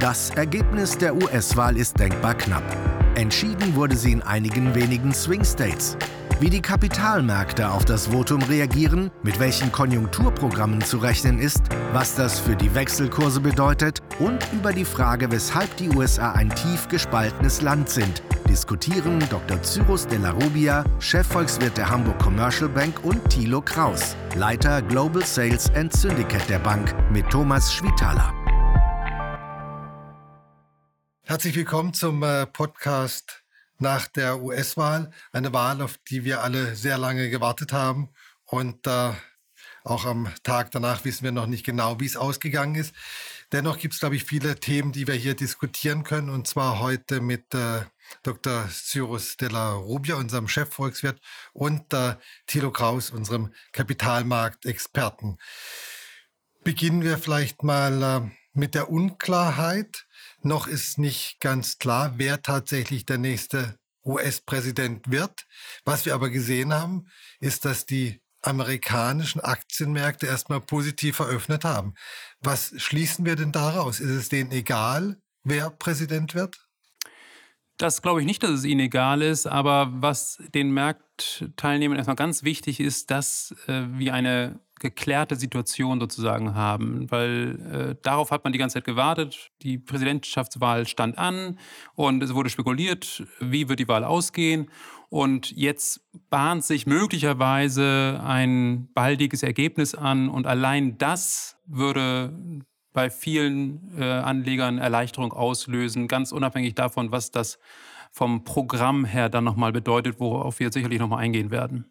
Das Ergebnis der US-Wahl ist denkbar knapp. Entschieden wurde sie in einigen wenigen Swing States. Wie die Kapitalmärkte auf das Votum reagieren, mit welchen Konjunkturprogrammen zu rechnen ist, was das für die Wechselkurse bedeutet und über die Frage, weshalb die USA ein tief gespaltenes Land sind, diskutieren Dr. Cyrus de la Rubia, Chefvolkswirt der Hamburg Commercial Bank und Thilo Kraus, Leiter Global Sales and Syndicate der Bank mit Thomas Schwitaler. Herzlich willkommen zum äh, Podcast nach der US-Wahl. Eine Wahl, auf die wir alle sehr lange gewartet haben. Und äh, auch am Tag danach wissen wir noch nicht genau, wie es ausgegangen ist. Dennoch gibt es, glaube ich, viele Themen, die wir hier diskutieren können. Und zwar heute mit äh, Dr. Cyrus de la Rubia, unserem Chefvolkswirt, und äh, Thilo Kraus, unserem Kapitalmarktexperten. Beginnen wir vielleicht mal äh, mit der Unklarheit noch ist nicht ganz klar, wer tatsächlich der nächste US-Präsident wird. Was wir aber gesehen haben, ist, dass die amerikanischen Aktienmärkte erstmal positiv eröffnet haben. Was schließen wir denn daraus? Ist es denen egal, wer Präsident wird? Das glaube ich nicht, dass es ihnen egal ist, aber was den Marktteilnehmern erstmal ganz wichtig ist, dass äh, wir eine geklärte Situation sozusagen haben, weil äh, darauf hat man die ganze Zeit gewartet. Die Präsidentschaftswahl stand an und es wurde spekuliert, wie wird die Wahl ausgehen. Und jetzt bahnt sich möglicherweise ein baldiges Ergebnis an und allein das würde bei vielen äh, Anlegern Erleichterung auslösen, ganz unabhängig davon, was das vom Programm her dann nochmal bedeutet, worauf wir sicherlich nochmal eingehen werden.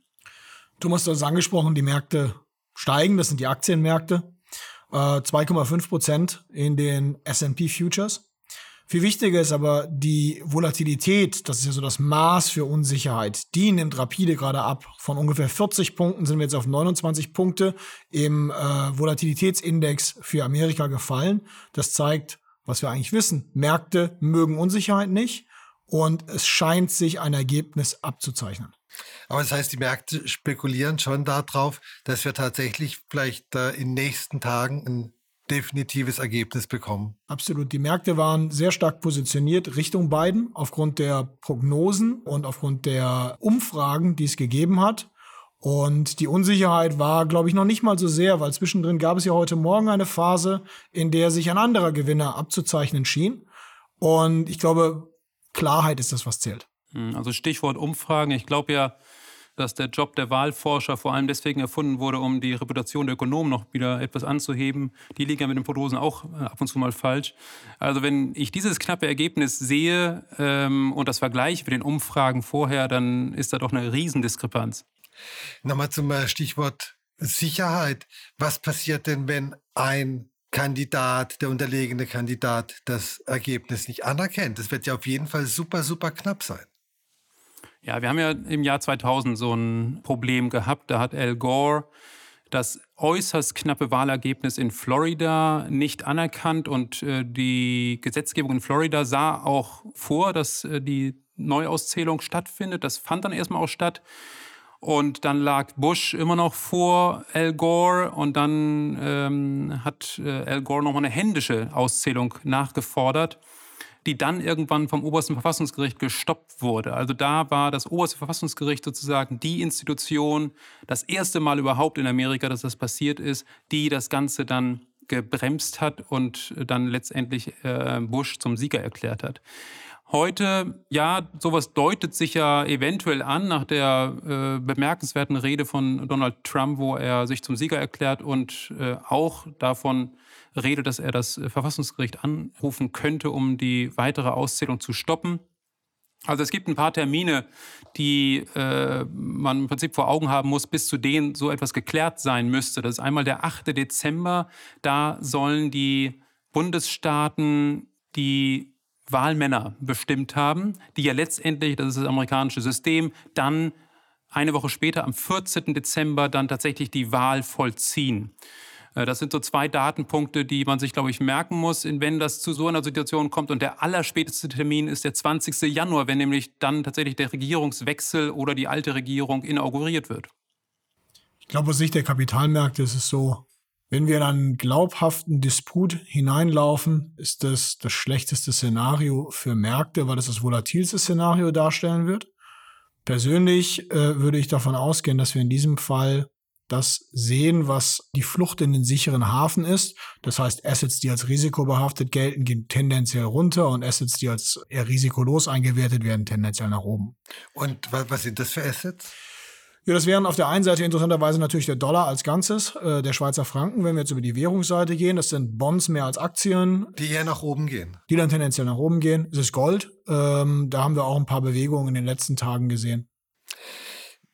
Thomas, du hast angesprochen, die Märkte steigen, das sind die Aktienmärkte. 2,5 äh, Prozent in den S&P Futures. Viel wichtiger ist aber die Volatilität, das ist ja so das Maß für Unsicherheit. Die nimmt rapide gerade ab. Von ungefähr 40 Punkten sind wir jetzt auf 29 Punkte im äh, Volatilitätsindex für Amerika gefallen. Das zeigt, was wir eigentlich wissen. Märkte mögen Unsicherheit nicht und es scheint sich ein Ergebnis abzuzeichnen. Aber das heißt, die Märkte spekulieren schon darauf, dass wir tatsächlich vielleicht äh, in den nächsten Tagen ein definitives Ergebnis bekommen. Absolut. Die Märkte waren sehr stark positioniert Richtung Biden aufgrund der Prognosen und aufgrund der Umfragen, die es gegeben hat. Und die Unsicherheit war, glaube ich, noch nicht mal so sehr, weil zwischendrin gab es ja heute Morgen eine Phase, in der sich ein anderer Gewinner abzuzeichnen schien. Und ich glaube, Klarheit ist das, was zählt. Hm, also Stichwort Umfragen. Ich glaube ja, dass der Job der Wahlforscher vor allem deswegen erfunden wurde, um die Reputation der Ökonomen noch wieder etwas anzuheben. Die liegen ja mit den Prognosen auch äh, ab und zu mal falsch. Also wenn ich dieses knappe Ergebnis sehe ähm, und das vergleiche mit den Umfragen vorher, dann ist da doch eine Riesendiskrepanz. Nochmal zum äh, Stichwort Sicherheit. Was passiert denn, wenn ein Kandidat, der unterlegene Kandidat, das Ergebnis nicht anerkennt? Das wird ja auf jeden Fall super, super knapp sein. Ja, wir haben ja im Jahr 2000 so ein Problem gehabt. Da hat Al Gore das äußerst knappe Wahlergebnis in Florida nicht anerkannt und äh, die Gesetzgebung in Florida sah auch vor, dass äh, die Neuauszählung stattfindet. Das fand dann erstmal auch statt. Und dann lag Bush immer noch vor Al Gore und dann ähm, hat äh, Al Gore nochmal eine händische Auszählung nachgefordert die dann irgendwann vom obersten Verfassungsgericht gestoppt wurde. Also da war das oberste Verfassungsgericht sozusagen die Institution, das erste Mal überhaupt in Amerika, dass das passiert ist, die das Ganze dann gebremst hat und dann letztendlich äh, Bush zum Sieger erklärt hat. Heute, ja, sowas deutet sich ja eventuell an nach der äh, bemerkenswerten Rede von Donald Trump, wo er sich zum Sieger erklärt und äh, auch davon redet, dass er das Verfassungsgericht anrufen könnte, um die weitere Auszählung zu stoppen. Also es gibt ein paar Termine, die äh, man im Prinzip vor Augen haben muss, bis zu denen so etwas geklärt sein müsste. Das ist einmal der 8. Dezember. Da sollen die Bundesstaaten die Wahlmänner bestimmt haben, die ja letztendlich, das ist das amerikanische System, dann eine Woche später, am 14. Dezember, dann tatsächlich die Wahl vollziehen. Äh, das sind so zwei Datenpunkte, die man sich, glaube ich, merken muss, wenn das zu so einer Situation kommt. Und der allerspäteste Termin ist der 20. Januar, wenn nämlich dann tatsächlich der Regierungswechsel oder die alte Regierung inauguriert wird. Ich glaube, aus Sicht der Kapitalmärkte ist es so, Wenn wir in einen glaubhaften Disput hineinlaufen, ist das das schlechteste Szenario für Märkte, weil es das volatilste Szenario darstellen wird. Persönlich äh, würde ich davon ausgehen, dass wir in diesem Fall das sehen, was die Flucht in den sicheren Hafen ist. Das heißt, Assets, die als risikobehaftet gelten, gehen tendenziell runter und Assets, die als eher risikolos eingewertet werden, tendenziell nach oben. Und was sind das für Assets? Ja, das wären auf der einen Seite interessanterweise natürlich der Dollar als Ganzes, äh, der Schweizer Franken, wenn wir jetzt über die Währungsseite gehen. Das sind Bonds mehr als Aktien. Die eher nach oben gehen. Die dann tendenziell nach oben gehen. Es ist Gold. Ähm, da haben wir auch ein paar Bewegungen in den letzten Tagen gesehen.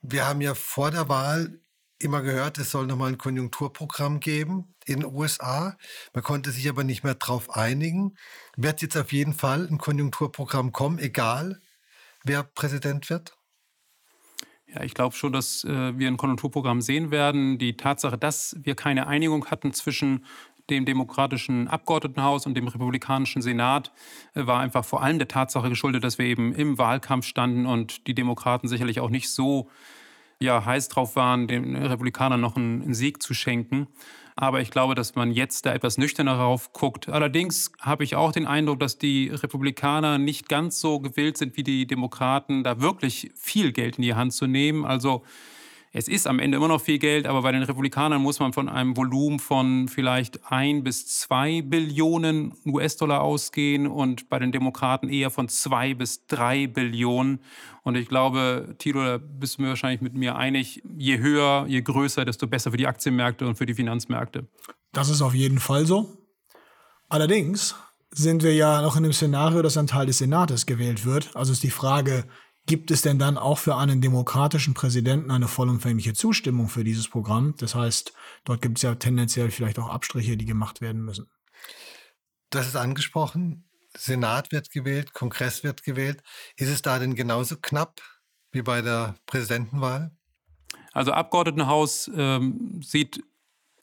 Wir haben ja vor der Wahl immer gehört, es soll nochmal ein Konjunkturprogramm geben in den USA. Man konnte sich aber nicht mehr darauf einigen. Wird jetzt auf jeden Fall ein Konjunkturprogramm kommen, egal wer Präsident wird? Ja, ich glaube schon, dass äh, wir ein Konjunkturprogramm sehen werden. Die Tatsache, dass wir keine Einigung hatten zwischen dem demokratischen Abgeordnetenhaus und dem republikanischen Senat äh, war einfach vor allem der Tatsache geschuldet, dass wir eben im Wahlkampf standen und die Demokraten sicherlich auch nicht so ja, heiß drauf waren, den Republikanern noch einen, Sieg zu schenken. Aber ich glaube, dass man jetzt da etwas nüchterner drauf guckt. Allerdings habe ich auch den Eindruck, dass die Republikaner nicht ganz so gewillt sind wie die Demokraten, da wirklich viel Geld in die Hand zu nehmen. Also es ist am Ende immer noch viel Geld, aber bei den Republikanern muss man von einem Volumen von vielleicht ein bis zwei Billionen US-Dollar ausgehen und bei den Demokraten eher von zwei bis drei Billionen. Und ich glaube, Tilo, da bist du mir wahrscheinlich mit mir einig, je höher, je größer, desto besser für die Aktienmärkte und für die Finanzmärkte. Das ist auf jeden Fall so. Allerdings sind wir ja noch in dem Szenario, dass ein Teil des Senates gewählt wird. Also ist die Frage, Gibt es denn dann auch für einen demokratischen Präsidenten eine vollumfängliche Zustimmung für dieses Programm? Das heißt, dort gibt es ja tendenziell vielleicht auch Abstriche, die gemacht werden müssen. Das ist angesprochen. Senat wird gewählt, Kongress wird gewählt. Ist es da denn genauso knapp wie bei der Präsidentenwahl? Also Abgeordnetenhaus ähm, sieht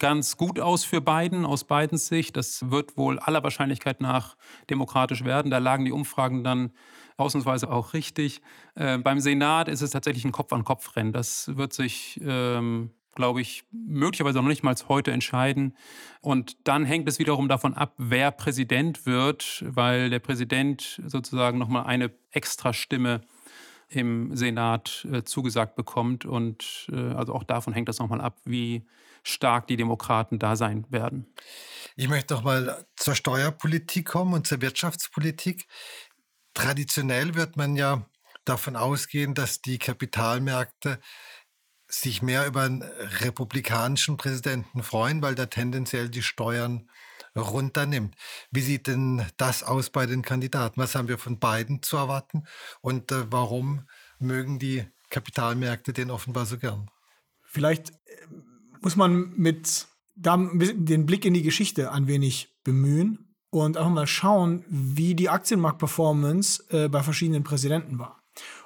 ganz gut aus für Biden, aus Bidens Sicht. Das wird wohl aller Wahrscheinlichkeit nach demokratisch werden. Da lagen die Umfragen dann ausnahmsweise auch richtig. Äh, beim Senat ist es tatsächlich ein Kopf-an-Kopf-Rennen. Das wird sich, ähm, glaube ich, möglicherweise noch nicht mal heute entscheiden. Und dann hängt es wiederum davon ab, wer Präsident wird, weil der Präsident sozusagen nochmal eine extra Stimme im Senat äh, zugesagt bekommt. Und äh, also auch davon hängt das nochmal ab, wie stark die Demokraten da sein werden. Ich möchte noch mal zur Steuerpolitik kommen und zur Wirtschaftspolitik. Traditionell wird man ja davon ausgehen, dass die Kapitalmärkte sich mehr über einen republikanischen Präsidenten freuen, weil der tendenziell die Steuern runternimmt. Wie sieht denn das aus bei den Kandidaten? Was haben wir von beiden zu erwarten? Und äh, warum mögen die Kapitalmärkte den offenbar so gern? Vielleicht äh, muss man mit den Blick in die Geschichte ein wenig bemühen und einfach mal schauen, wie die Aktienmarktperformance äh, bei verschiedenen Präsidenten war.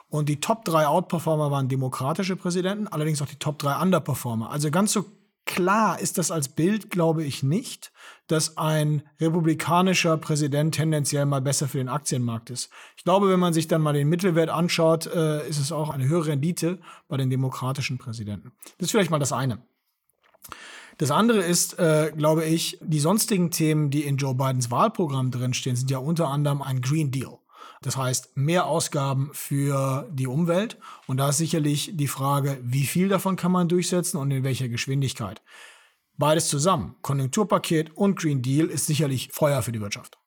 Und die Top 3 Outperformer waren demokratische Präsidenten, allerdings auch die Top 3 Underperformer. Also ganz so klar ist das als Bild, glaube ich, nicht, dass ein republikanischer Präsident tendenziell mal besser für den Aktienmarkt ist. Ich glaube, wenn man sich dann mal den Mittelwert anschaut, äh, ist es auch eine höhere Rendite bei den demokratischen Präsidenten. Das ist vielleicht mal das eine. Das andere ist, äh, glaube ich, die sonstigen Themen, die in Joe Bidens Wahlprogramm drinstehen, sind ja unter anderem ein Green Deal. Das heißt, mehr Ausgaben für die Umwelt. Und da ist sicherlich die Frage, wie viel davon kann man durchsetzen und in welcher Geschwindigkeit. Beides zusammen, Konjunkturpaket und Green Deal, ist sicherlich Feuer für die Wirtschaft.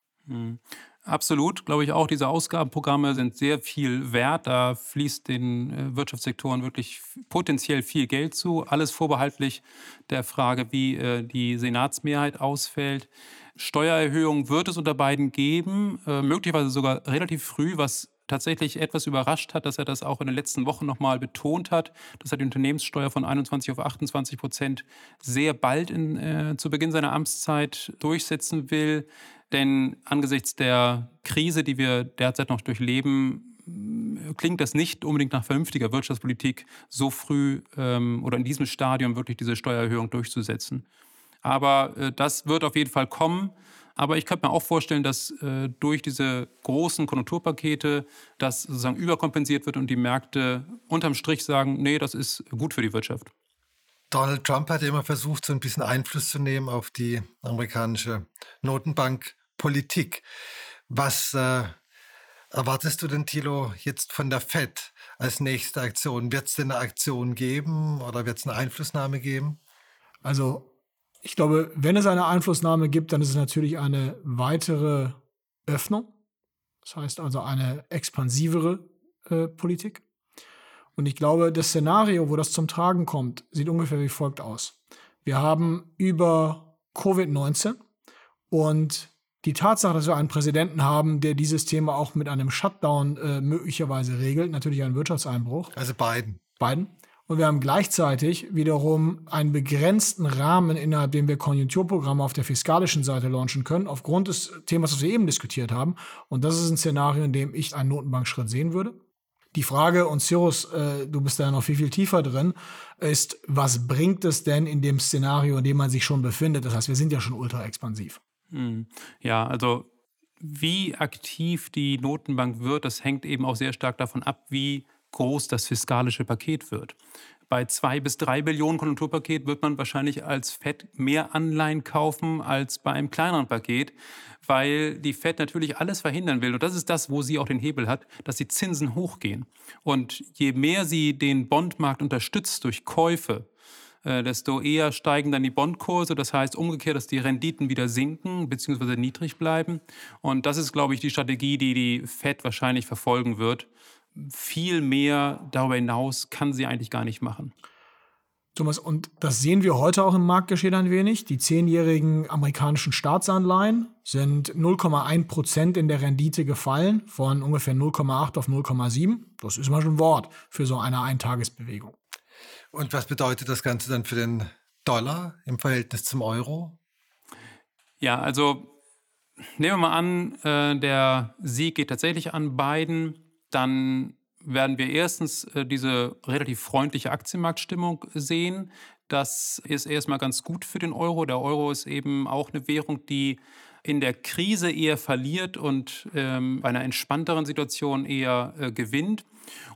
Absolut, glaube ich auch. Diese Ausgabenprogramme sind sehr viel wert. Da fließt den äh, Wirtschaftssektoren wirklich potenziell viel Geld zu. Alles vorbehaltlich der Frage, wie äh, die Senatsmehrheit ausfällt. Steuererhöhungen wird es unter beiden geben, äh, möglicherweise sogar relativ früh, was tatsächlich etwas überrascht hat, dass er das auch in den letzten Wochen nochmal betont hat, dass er die Unternehmenssteuer von 21 auf 28 Prozent sehr bald in, äh, zu Beginn seiner Amtszeit durchsetzen will. Denn angesichts der Krise, die wir derzeit noch durchleben, klingt das nicht unbedingt nach vernünftiger Wirtschaftspolitik, so früh ähm, oder in diesem Stadium wirklich diese Steuererhöhung durchzusetzen. Aber äh, das wird auf jeden Fall kommen. Aber ich könnte mir auch vorstellen, dass äh, durch diese großen Konjunkturpakete das sozusagen überkompensiert wird und die Märkte unterm Strich sagen, nee, das ist gut für die Wirtschaft. Donald Trump hat immer versucht, so ein bisschen Einfluss zu nehmen auf die amerikanische Notenbankpolitik. Was äh, erwartest du denn, Thilo, jetzt von der FED als nächste Aktion? Wird es denn eine Aktion geben oder wird es eine Einflussnahme geben? Also ich glaube, wenn es eine Einflussnahme gibt, dann ist es natürlich eine weitere Öffnung. Das heißt also eine expansivere äh, Politik. Und ich glaube, das Szenario, wo das zum Tragen kommt, sieht ungefähr wie folgt aus. Wir haben über Covid-19 und die Tatsache, dass wir einen Präsidenten haben, der dieses Thema auch mit einem Shutdown äh, möglicherweise regelt, natürlich einen Wirtschaftseinbruch. Also Biden. Biden. Und wir haben gleichzeitig wiederum einen begrenzten Rahmen, innerhalb dem wir Konjunkturprogramme auf der fiskalischen Seite launchen können, aufgrund des Themas, das wir eben diskutiert haben. Und das ist ein Szenario, in dem ich einen Notenbankschritt sehen würde. Die Frage, und Cyrus, äh, du bist da noch viel, viel tiefer drin, ist, was bringt es denn in dem Szenario, in dem man sich schon befindet? Das heißt, wir sind ja schon ultra expansiv. Hm. Ja, also wie aktiv die Notenbank wird, das hängt eben auch sehr stark davon ab, wie groß das fiskalische Paket wird. Bei zwei bis drei Billionen Konjunkturpaket wird man wahrscheinlich als FED mehr Anleihen kaufen als bei einem kleineren Paket, weil die FED natürlich alles verhindern will. Und das ist das, wo sie auch den Hebel hat, dass die Zinsen hochgehen. Und je mehr sie den Bondmarkt unterstützt durch Käufe, äh, desto eher steigen dann die Bondkurse. Das heißt umgekehrt, dass die Renditen wieder sinken bzw. niedrig bleiben. Und das ist, glaube ich, die Strategie, die die Fed wahrscheinlich verfolgen wird viel mehr darüber hinaus kann sie eigentlich gar nicht machen. Thomas, und das sehen wir heute auch im Marktgeschehen ein wenig. Die zehnjährigen amerikanischen Staatsanleihen sind 0,1 Prozent in der Rendite gefallen, von ungefähr 0,8 auf 0,7. Das ist mal schon ein Wort für so eine Eintagesbewegung. Und was bedeutet das Ganze dann für den Dollar im Verhältnis zum Euro? Ja, also nehmen wir mal an, äh, der Sieg geht tatsächlich an Biden dann werden wir erstens äh, diese relativ freundliche Aktienmarktstimmung sehen. Das ist erstmal ganz gut für den Euro. Der Euro ist eben auch eine Währung, die in der Krise eher verliert und ähm, bei einer entspannteren Situation eher äh, gewinnt.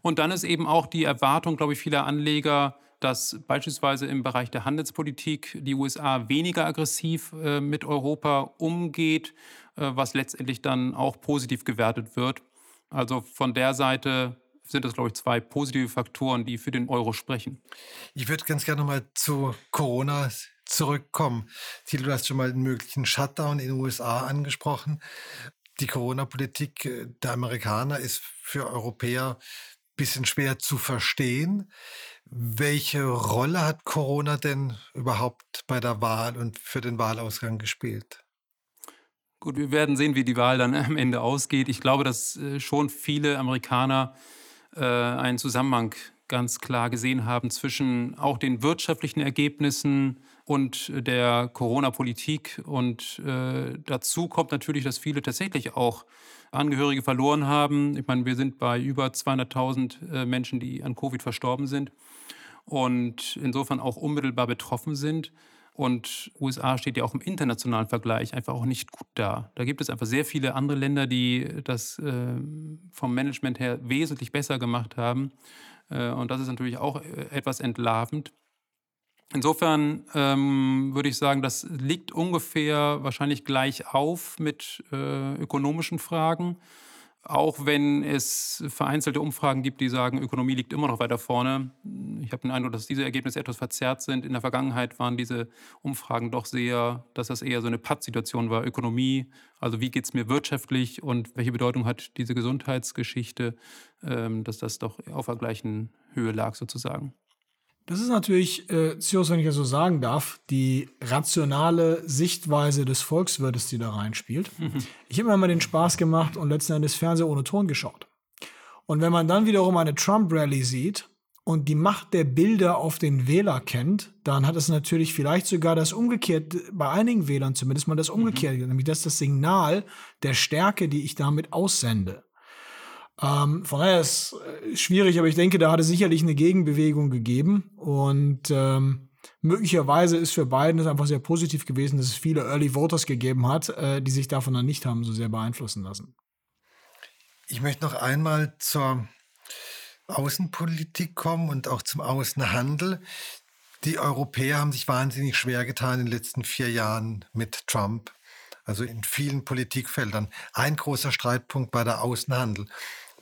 Und dann ist eben auch die Erwartung, glaube ich, vieler Anleger, dass beispielsweise im Bereich der Handelspolitik die USA weniger aggressiv äh, mit Europa umgeht, äh, was letztendlich dann auch positiv gewertet wird. Also von der Seite sind das, glaube ich, zwei positive Faktoren, die für den Euro sprechen. Ich würde ganz gerne nochmal zu Corona zurückkommen. Thilo, du hast schon mal einen möglichen Shutdown in den USA angesprochen. Die Corona-Politik der Amerikaner ist für Europäer bisschen schwer zu verstehen. Welche Rolle hat Corona denn überhaupt bei der Wahl und für den Wahlausgang gespielt? Gut, wir werden sehen, wie die Wahl dann am Ende ausgeht. Ich glaube, dass äh, schon viele Amerikaner äh, einen Zusammenhang ganz klar gesehen haben zwischen auch den wirtschaftlichen Ergebnissen und der Corona-Politik. Und äh, dazu kommt natürlich, dass viele tatsächlich auch Angehörige verloren haben. Ich meine, wir sind bei über 200.000 äh, Menschen, die an Covid verstorben sind und insofern auch unmittelbar betroffen sind. Und USA steht ja auch im internationalen Vergleich einfach auch nicht gut da. Da gibt es einfach sehr viele andere Länder, die das äh, vom Management her wesentlich besser gemacht haben. Äh, und das ist natürlich auch äh, etwas entlarvend. Insofern ähm, würde ich sagen, das liegt ungefähr wahrscheinlich gleich auf mit äh, ökonomischen Fragen. Auch wenn es vereinzelte Umfragen gibt, die sagen, Ökonomie liegt immer noch weiter vorne. Ich habe den Eindruck, dass diese Ergebnisse etwas verzerrt sind. In der Vergangenheit waren diese Umfragen doch sehr, dass das eher so eine Pattsituation war. Ökonomie, also wie geht es mir wirtschaftlich und welche Bedeutung hat diese Gesundheitsgeschichte, ähm, dass das doch auf der gleichen Höhe lag sozusagen. Das ist natürlich, äh, Cyrus, wenn ich das so sagen darf, die rationale Sichtweise des Volkswirtes, die da reinspielt. Mhm. Ich habe mir mal den Spaß gemacht und letzten Endes Fernseher ohne Ton geschaut. Und wenn man dann wiederum eine Trump-Rally sieht und die Macht der Bilder auf den Wähler kennt, dann hat es natürlich vielleicht sogar das umgekehrt, bei einigen Wählern zumindest mal das mhm. umgekehrt, mhm. nämlich das ist das Signal der Stärke, die ich damit aussende. Ähm, von daher ist es äh, schwierig, aber ich denke, da hat es sicherlich eine Gegenbewegung gegeben. Und ähm, möglicherweise ist für Biden es einfach sehr positiv gewesen, dass es viele Early Voters gegeben hat, äh, die sich davon dann nicht haben so sehr beeinflussen lassen. Ich möchte noch einmal zur Außenpolitik kommen und auch zum Außenhandel. Die Europäer haben sich wahnsinnig schwer getan in den letzten vier Jahren mit Trump. Also in vielen Politikfeldern. Ein großer Streitpunkt war der Außenhandel,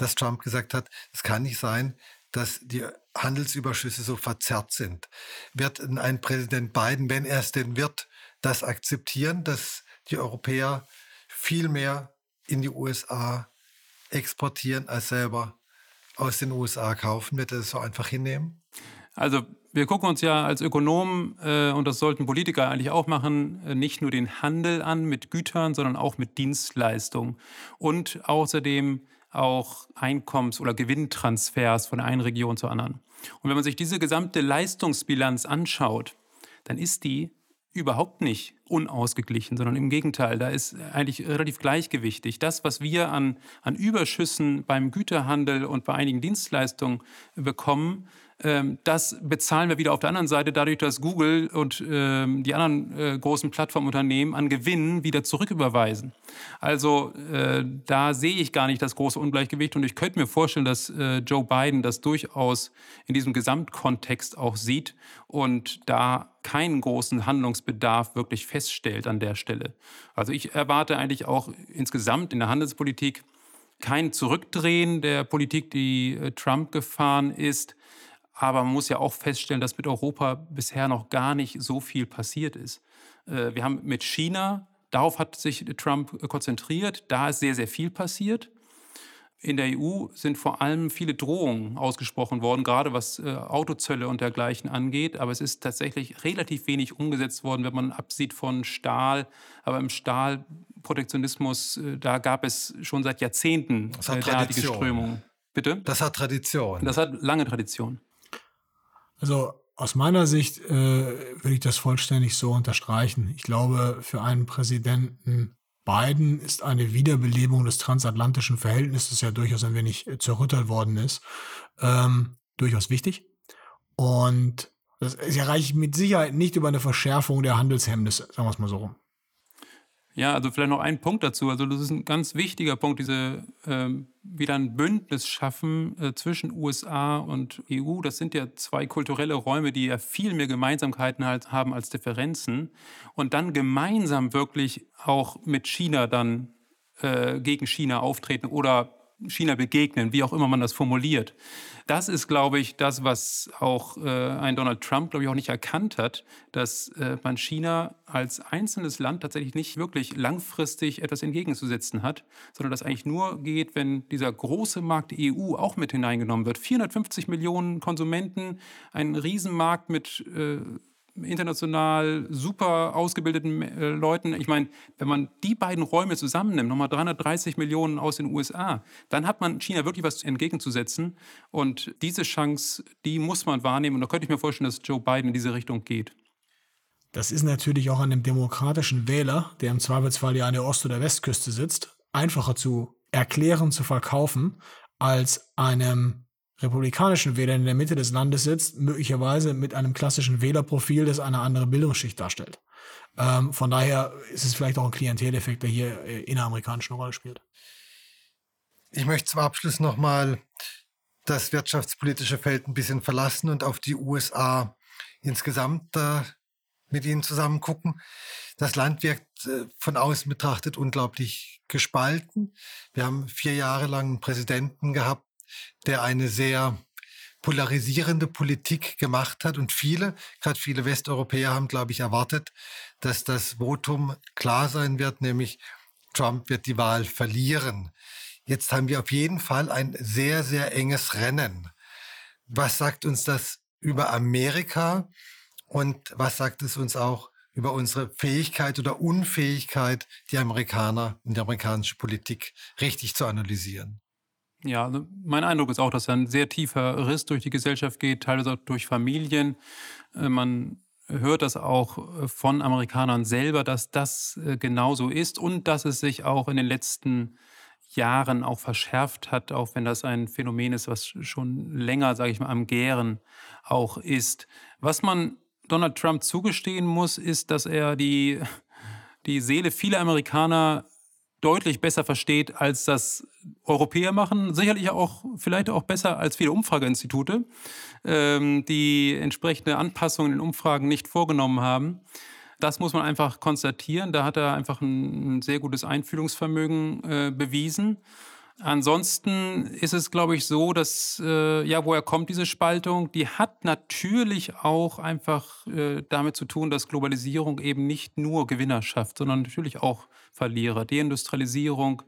dass Trump gesagt hat, es kann nicht sein, dass die Handelsüberschüsse so verzerrt sind. Wird ein Präsident Biden, wenn er es denn wird, das akzeptieren, dass die Europäer viel mehr in die USA exportieren, als selber aus den USA kaufen? Wird er das so einfach hinnehmen? Also wir gucken uns ja als Ökonomen, äh, und das sollten Politiker eigentlich auch machen, äh, nicht nur den Handel an mit Gütern, sondern auch mit Dienstleistungen und außerdem auch Einkommens- oder Gewinntransfers von der einen Region zur anderen. Und wenn man sich diese gesamte Leistungsbilanz anschaut, dann ist die überhaupt nicht unausgeglichen, sondern im Gegenteil, da ist eigentlich relativ gleichgewichtig. Das, was wir an, an Überschüssen beim Güterhandel und bei einigen Dienstleistungen bekommen, ähm, das bezahlen wir wieder auf der anderen Seite dadurch, dass Google und ähm, die anderen äh, großen Plattformunternehmen an Gewinnen wieder zurücküberweisen. Also äh, da sehe ich gar nicht das große Ungleichgewicht und ich könnte mir vorstellen, dass äh, Joe Biden das durchaus in diesem Gesamtkontext auch sieht und da keinen großen Handlungsbedarf wirklich feststellt an der Stelle. Also ich erwarte eigentlich auch insgesamt in der Handelspolitik kein Zurückdrehen der Politik, die Trump gefahren ist. Aber man muss ja auch feststellen, dass mit Europa bisher noch gar nicht so viel passiert ist. Äh, wir haben mit China, darauf hat sich Trump konzentriert, da ist sehr, sehr viel passiert. In der EU sind vor allem viele Drohungen ausgesprochen worden, gerade was äh, Autozölle und dergleichen angeht. Aber es ist tatsächlich relativ wenig umgesetzt worden, wenn man absieht von Stahl. Aber im Stahlprotektionismus, äh, da gab es schon seit Jahrzehnten derartige Strömungen. Bitte? Das hat Tradition. Das hat lange Tradition. Also aus meiner Sicht äh, würde ich das vollständig so unterstreichen. Ich glaube, für einen Präsidenten Biden ist eine Wiederbelebung des transatlantischen Verhältnisses ja durchaus ein wenig zerrüttert worden ist, ähm, durchaus wichtig. Und das erreicht mit Sicherheit nicht über eine Verschärfung der Handelshemmnisse, sagen wir es mal so rum. Ja, also vielleicht noch ein Punkt dazu. Also das ist ein ganz wichtiger Punkt, diese ähm, wieder ein Bündnis schaffen äh, zwischen USA und EU. Das sind ja zwei kulturelle Räume, die ja viel mehr Gemeinsamkeiten halt haben als Differenzen. Und dann gemeinsam wirklich auch mit China dann äh, gegen China auftreten oder China begegnen, wie auch immer man das formuliert. Das ist, glaube ich, das, was auch äh, ein Donald Trump, glaube ich, auch nicht erkannt hat, dass äh, man China als einzelnes Land tatsächlich nicht wirklich langfristig etwas entgegenzusetzen hat, sondern das eigentlich nur geht, wenn dieser große Markt EU auch mit hineingenommen wird. 450 Millionen Konsumenten, ein Riesenmarkt mit äh, international super ausgebildeten äh, Leuten. Ich meine, wenn man die beiden Räume zusammennimmt, nochmal 330 Millionen aus den USA, dann hat man China wirklich was entgegenzusetzen. Und diese Chance, die muss man wahrnehmen. Und da könnte ich mir vorstellen, dass Joe Biden in diese Richtung geht. Das ist natürlich auch einem demokratischen Wähler, der im Zweifelsfall ja an der Ost- oder Westküste sitzt, einfacher zu erklären, zu verkaufen, als einem republikanischen Wähler in der Mitte des Landes sitzt, möglicherweise mit einem klassischen Wählerprofil, das eine andere Bildungsschicht darstellt. Ähm, von daher ist es vielleicht auch ein Klienteleffekt, der hier äh, inneramerikanisch eine Rolle spielt. Ich möchte zum Abschluss nochmal das wirtschaftspolitische Feld ein bisschen verlassen und auf die USA insgesamt äh, mit Ihnen zusammen gucken. Das Land wirkt äh, von außen betrachtet unglaublich gespalten. Wir haben vier Jahre lang einen Präsidenten gehabt, der eine sehr polarisierende Politik gemacht hat. Und viele, gerade viele Westeuropäer haben, glaube ich, erwartet, dass das Votum klar sein wird, nämlich Trump wird die Wahl verlieren. Jetzt haben wir auf jeden Fall ein sehr, sehr enges Rennen. Was sagt uns das über Amerika und was sagt es uns auch über unsere Fähigkeit oder Unfähigkeit, die Amerikaner und die amerikanische Politik richtig zu analysieren? Ja, also mein Eindruck ist auch, dass ein sehr tiefer Riss durch die Gesellschaft geht, teilweise auch durch Familien. Äh, man hört das auch äh, von Amerikanern selber, dass das äh, genauso ist und dass es sich auch in den letzten Jahren auch verschärft hat, auch wenn das ein Phänomen ist, was schon länger, sage ich mal, am Gären auch ist. Was man Donald Trump zugestehen muss, ist, dass er die, die Seele vieler Amerikaner deutlich besser versteht, als das Europäer machen. Sicherlich auch, vielleicht auch besser als viele Umfrageinstitute, ähm, die entsprechende Anpassungen in Umfragen nicht vorgenommen haben. Das muss man einfach konstatieren. Da hat er einfach ein, sehr gutes Einfühlungsvermögen äh, bewiesen. Ansonsten ist es, glaube ich, so, dass, äh, ja, woher kommt diese Spaltung? Die hat natürlich auch einfach äh, damit zu tun, dass Globalisierung eben nicht nur Gewinner schafft, sondern natürlich auch Verlierer. Deindustrialisierung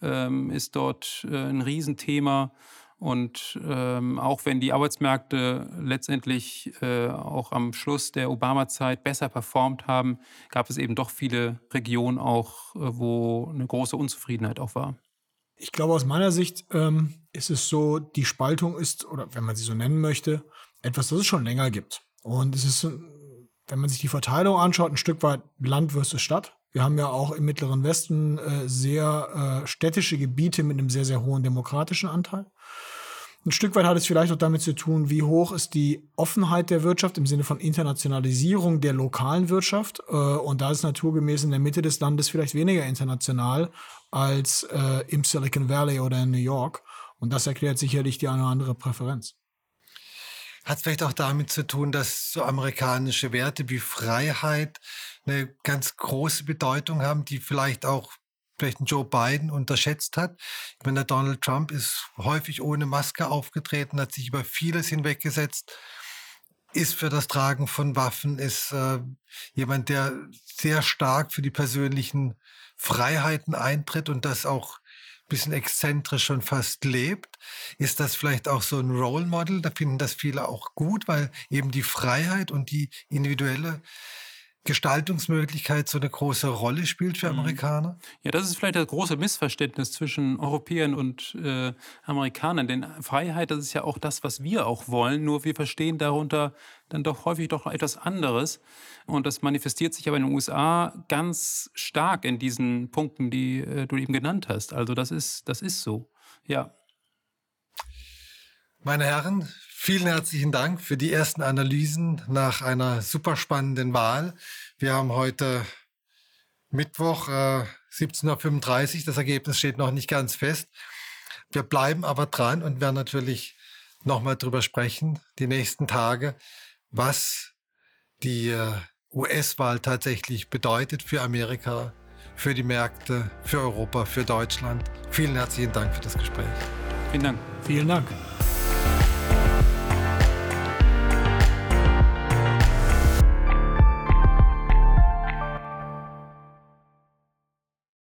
ähm, ist dort äh, ein Riesenthema. Und ähm, auch wenn die Arbeitsmärkte letztendlich äh, auch am Schluss der Obama-Zeit besser performt haben, gab es eben doch viele Regionen auch, äh, wo eine große Unzufriedenheit auch war. Ich glaube, aus meiner Sicht ähm, ist es so, die Spaltung ist, oder wenn man sie so nennen möchte, etwas, das es schon länger gibt. Und es ist, wenn man sich die Verteilung anschaut, ein Stück weit Land versus Stadt. Wir haben ja auch im Mittleren Westen äh, sehr äh, städtische Gebiete mit einem sehr, sehr hohen demokratischen Anteil. Ein Stück weit hat es vielleicht auch damit zu tun, wie hoch ist die Offenheit der Wirtschaft im Sinne von Internationalisierung der lokalen Wirtschaft. Äh, und da ist naturgemäß in der Mitte des Landes vielleicht weniger international als äh, im Silicon Valley oder in New York. Und das erklärt sicherlich die eine oder andere Präferenz. Hat es vielleicht auch damit zu tun, dass so amerikanische Werte wie Freiheit eine ganz große Bedeutung haben, die vielleicht auch vielleicht Joe Biden unterschätzt hat. Ich meine, der Donald Trump ist häufig ohne Maske aufgetreten, hat sich über vieles hinweggesetzt, ist für das Tragen von Waffen, ist äh, jemand, der sehr stark für die persönlichen Freiheiten eintritt und das auch ein bisschen exzentrisch schon fast lebt. Ist das vielleicht auch so ein Role Model? Da finden das viele auch gut, weil eben die Freiheit und die individuelle Gestaltungsmöglichkeit so eine große Rolle spielt für mhm. Amerikaner? Ja, das ist vielleicht das große Missverständnis zwischen Europäern und äh, Amerikanern. Denn Freiheit, das ist ja auch das, was wir auch wollen. Nur wir verstehen darunter dann doch häufig doch etwas anderes. Und das manifestiert sich aber in den USA ganz stark in diesen Punkten, die äh, du eben genannt hast. Also das ist, das ist so. Ja. Meine Herren, vielen herzlichen Dank für die ersten Analysen nach einer super spannenden Wahl. Wir haben heute Mittwoch äh, 17.35 Uhr. Das Ergebnis steht noch nicht ganz fest. Wir bleiben aber dran und werden natürlich nochmal drüber sprechen, die nächsten Tage, was die äh, US-Wahl tatsächlich bedeutet für Amerika, für die Märkte, für Europa, für Deutschland. Vielen herzlichen Dank für das Gespräch. Vielen Dank. Vielen Dank.